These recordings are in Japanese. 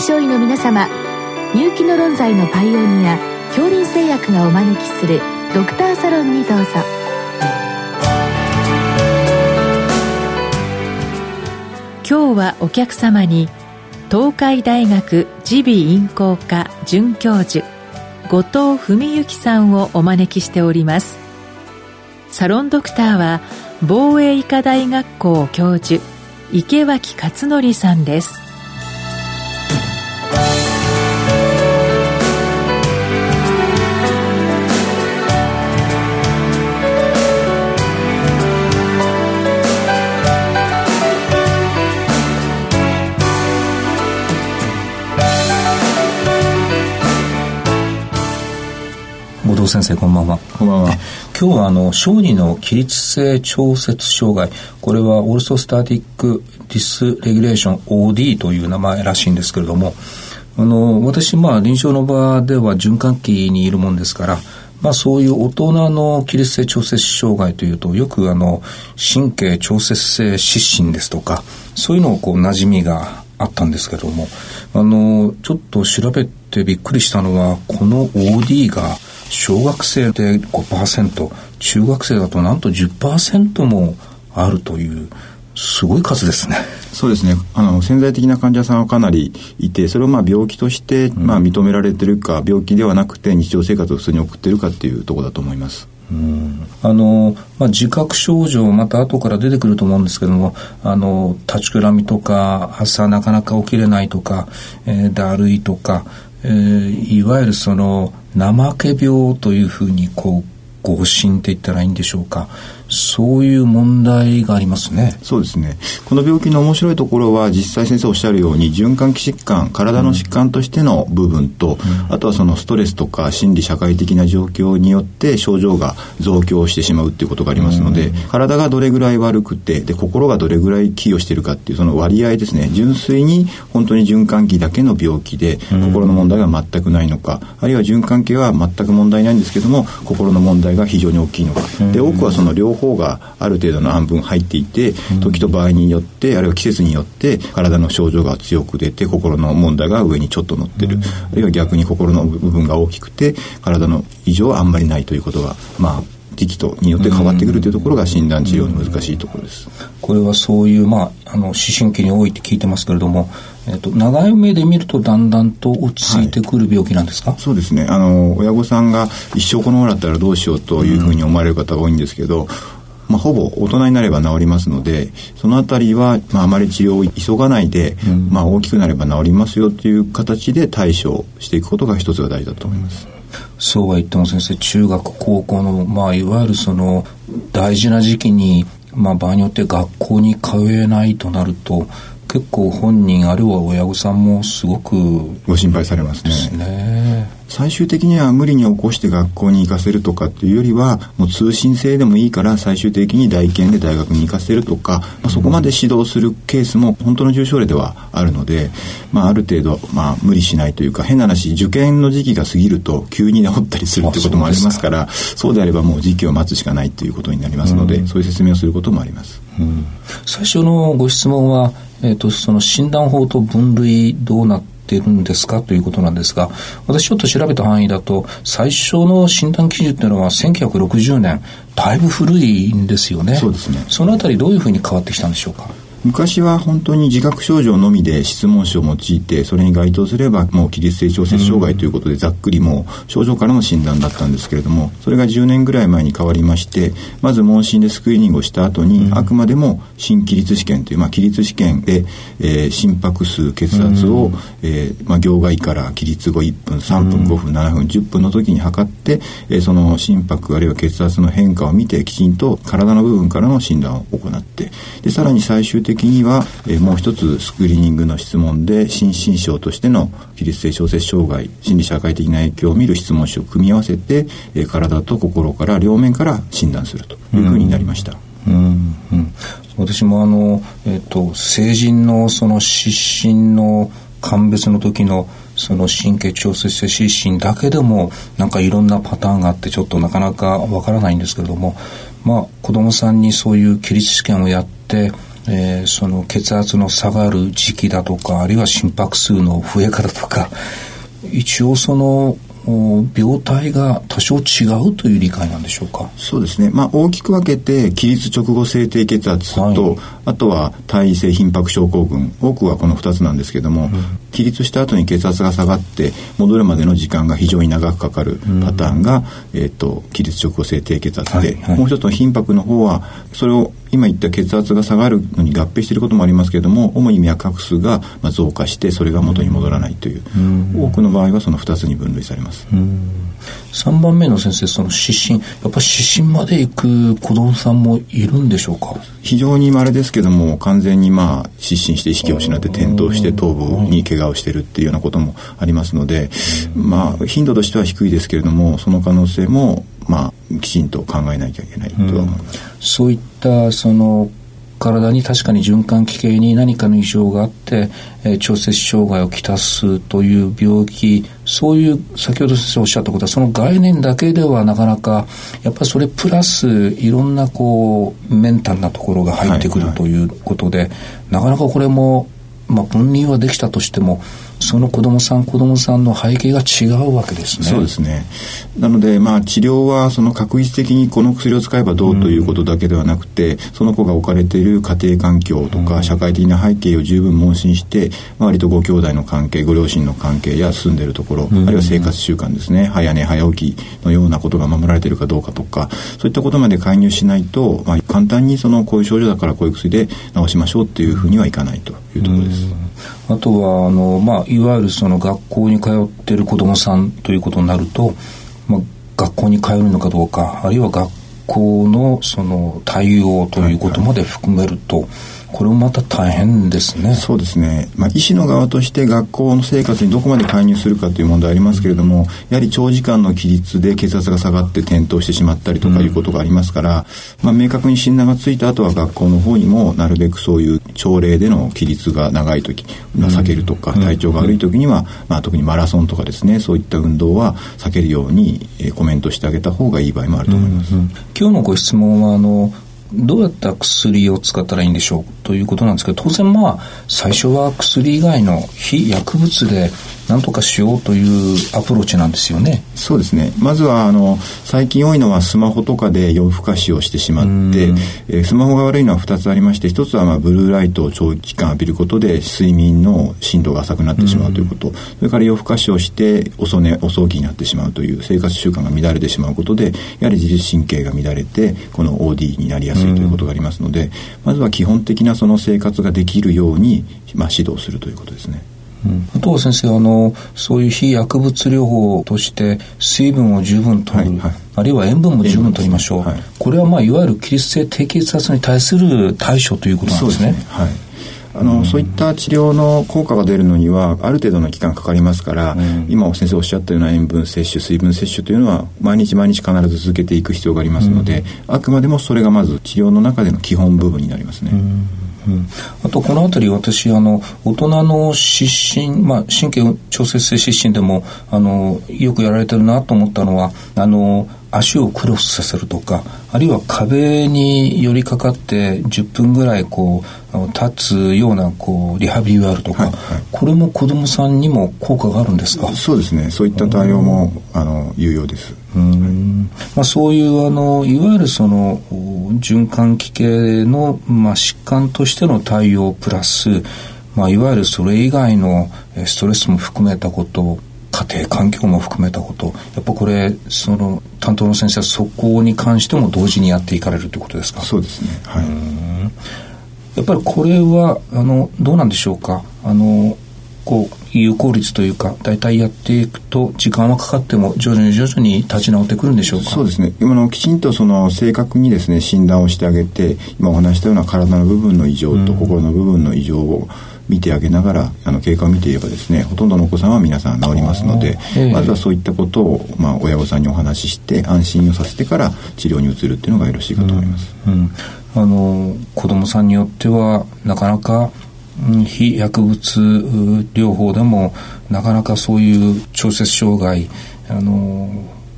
症医の皆様入気の論剤のパイオニア恐林製薬がお招きするドクターサロンにどうぞ今日はお客様に東海大学耳鼻咽喉科准教授後藤文幸さんをお招きしておりますサロンドクターは防衛医科大学校教授池脇勝則さんです藤先生こんばんは。こんばんは。今日はあの小児の起立性調節障害。これはオールソスタティックディスレギュレーション OD という名前らしいんですけれども。あの私まあ臨床の場では循環器にいるもんですからまあそういう大人の起立性調節障害というとよくあの神経調節性失神ですとかそういうのをこう馴染みがあったんですけども。あのちょっと調べてびっくりしたのはこの OD が小学生で5%中学生だとなんと10%もあるというすごい数ですね。そうですね。あの、潜在的な患者さんはかなりいて、それをまあ病気として、まあ認められてるか、病気ではなくて日常生活を普通に送ってるかっていうところだと思います。うんあの、まあ、自覚症状また後から出てくると思うんですけどもあの立ちくらみとか朝なかなか起きれないとか、えー、だるいとか、えー、いわゆるその怠け病というふうにこう誤診って言ったらいいんでしょうか。そういう問題がありますね。そうですね。この病気の面白いところは、実際先生おっしゃるように、循環器疾患、体の疾患としての部分と、うん、あとはそのストレスとか心理社会的な状況によって症状が増強してしまうっていうことがありますので、うん、体がどれぐらい悪くて、で、心がどれぐらい寄与しているかっていうその割合ですね。純粋に本当に循環器だけの病気で、心の問題が全くないのか、あるいは循環器は全く問題ないんですけども、心の問題が非常に大きいのか。で、多くはその両方方がある程度の半分入っていて、時と場合によって、あるいは季節によって、体の症状が強く出て、心の問題が上にちょっと乗ってる。あるいは逆に心の部分が大きくて、体の異常はあんまりないということが、まあ、時期とによって変わってくるというところが診断治療の難しいところです。これはそういう、まあ、あの思春期に多いって聞いてますけれども、えっと、長い目で見るとだんだんと落ち着いてくる病気なんですか、はい、そうですね。あの親御さんが一生このままだったらどうしようというふうに思われる方が多いんですけど、まあ、ほぼ大人になれば治りますのでそのあたりは、まあ、あまり治療を急がないで、うん、まあ、大きくなれば治りますよという形で対処していくことが一つが大事だと思います。そうは言っても先生中学高校の、まあ、いわゆるその大事な時期に、まあ、場合によって学校に通えないとなると結構本人あるいは親御さんもすごくご心配されますね。ね。最終的には無理に起こして学校に行かせるとかっていうよりはもう通信制でもいいから最終的に大研で大学に行かせるとか、まあ、そこまで指導するケースも本当の重症例ではあるので、まあ、ある程度、まあ、無理しないというか変な話受験の時期が過ぎると急に治ったりするということもありますからそうであればもう時期を待つしかないということになりますので、うん、そういう説明をすることもあります。うん、最初のご質問は、えーとその診断法と分類どうなってってるんですかということなんですが、私ちょっと調べた範囲だと、最初の診断基準っていうのは1960年、だいぶ古いんですよね。そうですね。そのあたりどういうふうに変わってきたんでしょうか？昔は本当に自覚症状のみで質問書を用いてそれに該当すればもう起立性調節障害ということでざっくりもう症状からの診断だったんですけれどもそれが10年ぐらい前に変わりましてまず問診でスクリーニングをした後にあくまでも心起立試験という、まあ、起立試験で、えー、心拍数血圧を、えーまあ、行外から起立後1分3分5分7分10分の時に測って、えー、その心拍あるいは血圧の変化を見てきちんと体の部分からの診断を行ってでさらに最終的的には、えー、もう一つスクリーニングの質問で心身症としての起立性小説障害心理社会的な影響を見る質問書を組み合わせて、えー、体と心から両面から診断するというふうになりました。うん、うん、私もあの、えっ、ー、と成人のその失神の鑑別の時のその神経調節性失神だけでもなんかいろんなパターンがあってちょっとなかなかわからないんですけれどもまあ子供さんにそういう起立試験をやってえー、その血圧の下がる時期だとかあるいは心拍数の増え方とか一応その病態が多少違うという理解なんでしょうか？そうですね、まあ、大きく分けて起立直後性低血圧と、はい、あとは体位性頻迫症候群。多くはこの2つなんですけども、うん、起立した後に血圧が下がって戻るまでの時間が非常に長くかかるパターンが、うん、えーと、起立直後性低血圧で、はいはい、もう一つの頻迫の方はそれを今言った血圧が下がるのに合併していることもありますけれども主に脈拍数が増加してそれが元に戻らないという、うん、多くの場合はその2つに分類されます。3番目の先生その失神。やっぱり失神まで行く子供さんもいるんでしょうか？非常に稀ですけども完全にまあ失神して意識を失って転倒して頭部に怪我をしているっていうようなこともありますのでまあ頻度としては低いですけれどもその可能性もまあきちんと考えなきゃいけないとは思います。そういったその体に確かに循環器系に何かの異常があって、えー、調節障害をきたすという病気そういう先ほど先生おっしゃったことはその概念だけではなかなかやっぱりそれプラスいろんなこうメンタルなところが入ってくるということで、はいはい、なかなかこれも、まあ、分離はできたとしてもその子供さん子供さんの背景が違うわけですね。そうですね。なのでまあ治療はその確実的にこの薬を使えばどうということだけではなくて、うん、その子が置かれている家庭環境とか社会的な背景を十分問診して、割とご兄弟の関係ご両親の関係や住んでるところ、うん、あるいは生活習慣ですね早寝早起きのようなことが守られているかどうかとかそういったことまで介入しないと、まあ、簡単にそのこういう症状だからこういう薬で治しましょうっていうふうにはいかないというところです。あとはあの、まあ、いわゆるその学校に通ってる子どもさんということになると、まあ、学校に通るのかどうかあるいは学校のその対応ということまで含めると、はいはいこれもまた大変ですね。そうですね。まあ、医師の側として学校の生活にどこまで介入するかという問題ありますけれども、やはり長時間の起立で血圧が下がって転倒してしまったりとかいうことがありますから、うん、まあ、明確に診断がついた後は学校の方にもなるべくそういう朝礼での起立が長い時は避けるとか、うん、体調が悪い時には、まあ、特にマラソンとかですね、そういった運動は避けるように、えー、コメントしてあげた方がいい場合もあると思います。うんうん、今日のご質問はあのどうやった薬を使ったらいいんでしょうということなんですけど当然まあ最初は薬以外の非薬物で何とかしようというアプローチなんですよね。そうですね。まずはあの最近多いのはスマホとかで夜更かしをしてしまって、えー、スマホが悪いのは2つありまして1つはまあブルーライトを長期間浴びることで睡眠の深度が浅くなってしまうということ、それから夜更かしをして遅寝遅起きになってしまうという生活習慣が乱れてしまうことでやはり自律神経が乱れてこの OD になりやすいということがありますので、まずは基本的なその生活ができるように、まあ、指導するということですね。うん、あとは先生あのそういう非薬物療法として水分を十分とる、はいはい、あるいは塩分も十分とりましょう、はい、これはまあいわゆる起立性低血圧に対する対処ということなんですね。すね。はい。あの、うん、そういった治療の効果が出るのにはある程度の期間かかりますから、うん、今先生おっしゃったような塩分摂取水分摂取というのは毎日毎日必ず続けていく必要がありますので、うん、あくまでもそれがまず治療の中での基本部分になりますね。うん、あとこの辺り私あの大人の失神、まあ、神経調節性失神でもあのよくやられてるなと思ったのはあの足をクロスさせるとかあるいは壁に寄りかかって10分ぐらいこう立つようなこうリハビリがあるとか、はいはい、これも子どもさんにも効果があるんですか？そうですね。そういった対応もあの有用です。うん。まあ、そういうあのいわゆるその循環器系の、まあ、疾患としての対応プラス、まあ、いわゆるそれ以外のストレスも含めたこと家庭環境も含めたことやっぱこれその担当の先生はそこに関しても同時にやっていかれるということですか？そうですね。はい。やっぱりこれはあのどうなんでしょうか？あのこう有効率というか大体やっていくと時間はかかっても徐々に徐々に立ち直ってくるんでしょうか？そうですね。今のきちんとその正確にですね診断をしてあげて今お話したような体の部分の異常と心の部分の異常を、見てあげながらあの経過を見ていればですねほとんどのお子さんは皆さん治りますので、まずはそういったことを、まあ、親御さんにお話しして安心をさせてから治療に移るっていうのがよろしいかと思います。うん、うん、あの子どもさんによってはなかなか非薬物療法でもなかなかそういう調節障害あの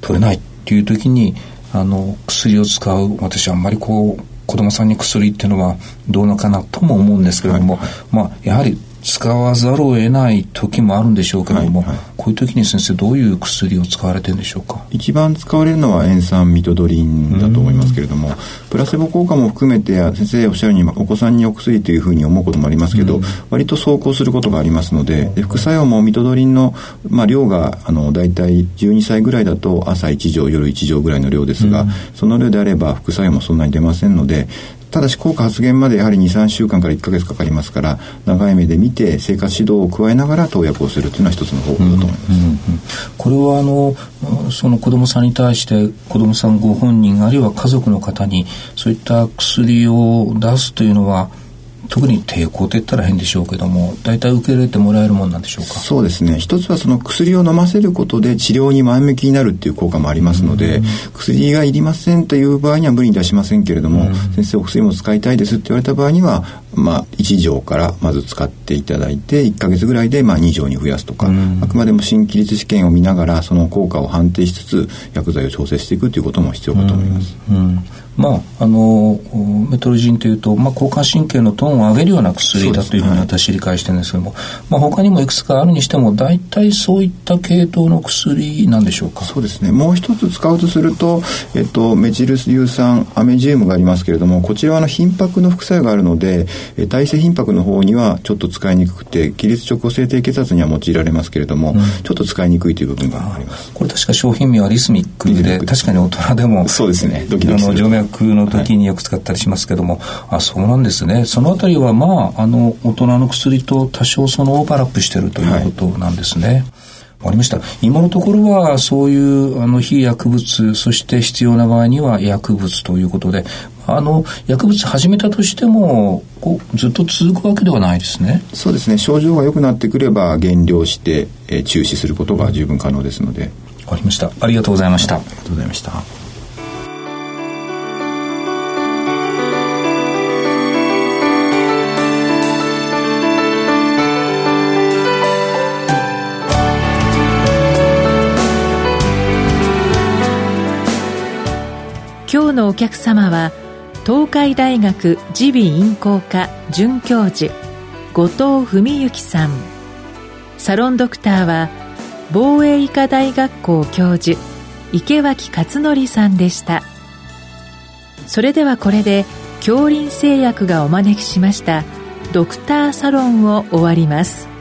取れないっていう時にあの薬を使う。私あんまりこう子供さんに薬っていうのはどうのかなとも思うんですけれども、はい、まあ、やはり使わざるを得ない時もあるんでしょうけれども、はいはい、こういう時に先生どういう薬を使われてるんでしょうか？一番使われるのは塩酸ミトドリンだと思いますけれどもプラセボ効果も含めて先生おっしゃるようにお子さんにお薬というふうに思うこともありますけど、割と走行することがありますのでで副作用もミトドリンの、まあ、量があの大体12歳ぐらいだと朝1錠夜1錠ぐらいの量ですが、その量であれば副作用もそんなに出ませんのでただし効果発現までやはり23週間から1か月かかりますから長い目で見て生活指導を加えながら投薬をするというのは一つの方法だと思います、うんうんうん、これはあのその子どもさんに対して子どもさんご本人あるいは家族の方にそういった薬を出すというのは特に抵抗って言ったら変でしょうけども大体受け入れてもらえるもんなんでしょうか？そうですね。一つはその薬を飲ませることで治療に前向きになるっていう効果もありますので、薬がいりませんという場合には無理に出しませんけれども、先生お薬も使いたいですって言われた場合にはまあ、1錠からまず使っていただいて1か月ぐらいでまあ2錠に増やすとか、あくまでも新規律試験を見ながらその効果を判定しつつ薬剤を調整していくということも必要かと思います。うんまあ、あのメトロジンというと、まあ、交感神経のトーンを上げるような薬だというふうに私理解してるんですけども、はい、まあ、他にもいくつかあるにしても大体そういった系統の薬なんでしょうか？そうですね。もう一つ使うとすると、えっと、メチル硫酸アメジウムがありますけれどもこちらはの頻拍の副作用があるので体制頻拍の方にはちょっと使いにくくて起立直行性低血圧には用いられますけれども、うん、ちょっと使いにくいという部分があります。これ確か商品名はリスミックで確かに大人でもそうですね。ドキドキする。静脈の時によく使ったりしますけども、はい、あそうなんですね。そのあたりはまああの大人の薬と多少そのオーバーラップしてるということなんですね、はい。わかりました。今のところは、そういうあの非薬物、そして必要な場合には薬物ということで、あの薬物始めたとしてもこうずっと続くわけではないですね。そうですね。症状が良くなってくれば減量して、えー、中止することが十分可能ですので。わかりました。ありがとうございました。ありがとうございました。今日のお客様は東海大学耳鼻咽喉科准教授後藤文幸さん。サロンドクターは防衛医科大学校教授池脇勝則さんでした。それではこれで恐林製薬がお招きしましたドクターサロンを終わります。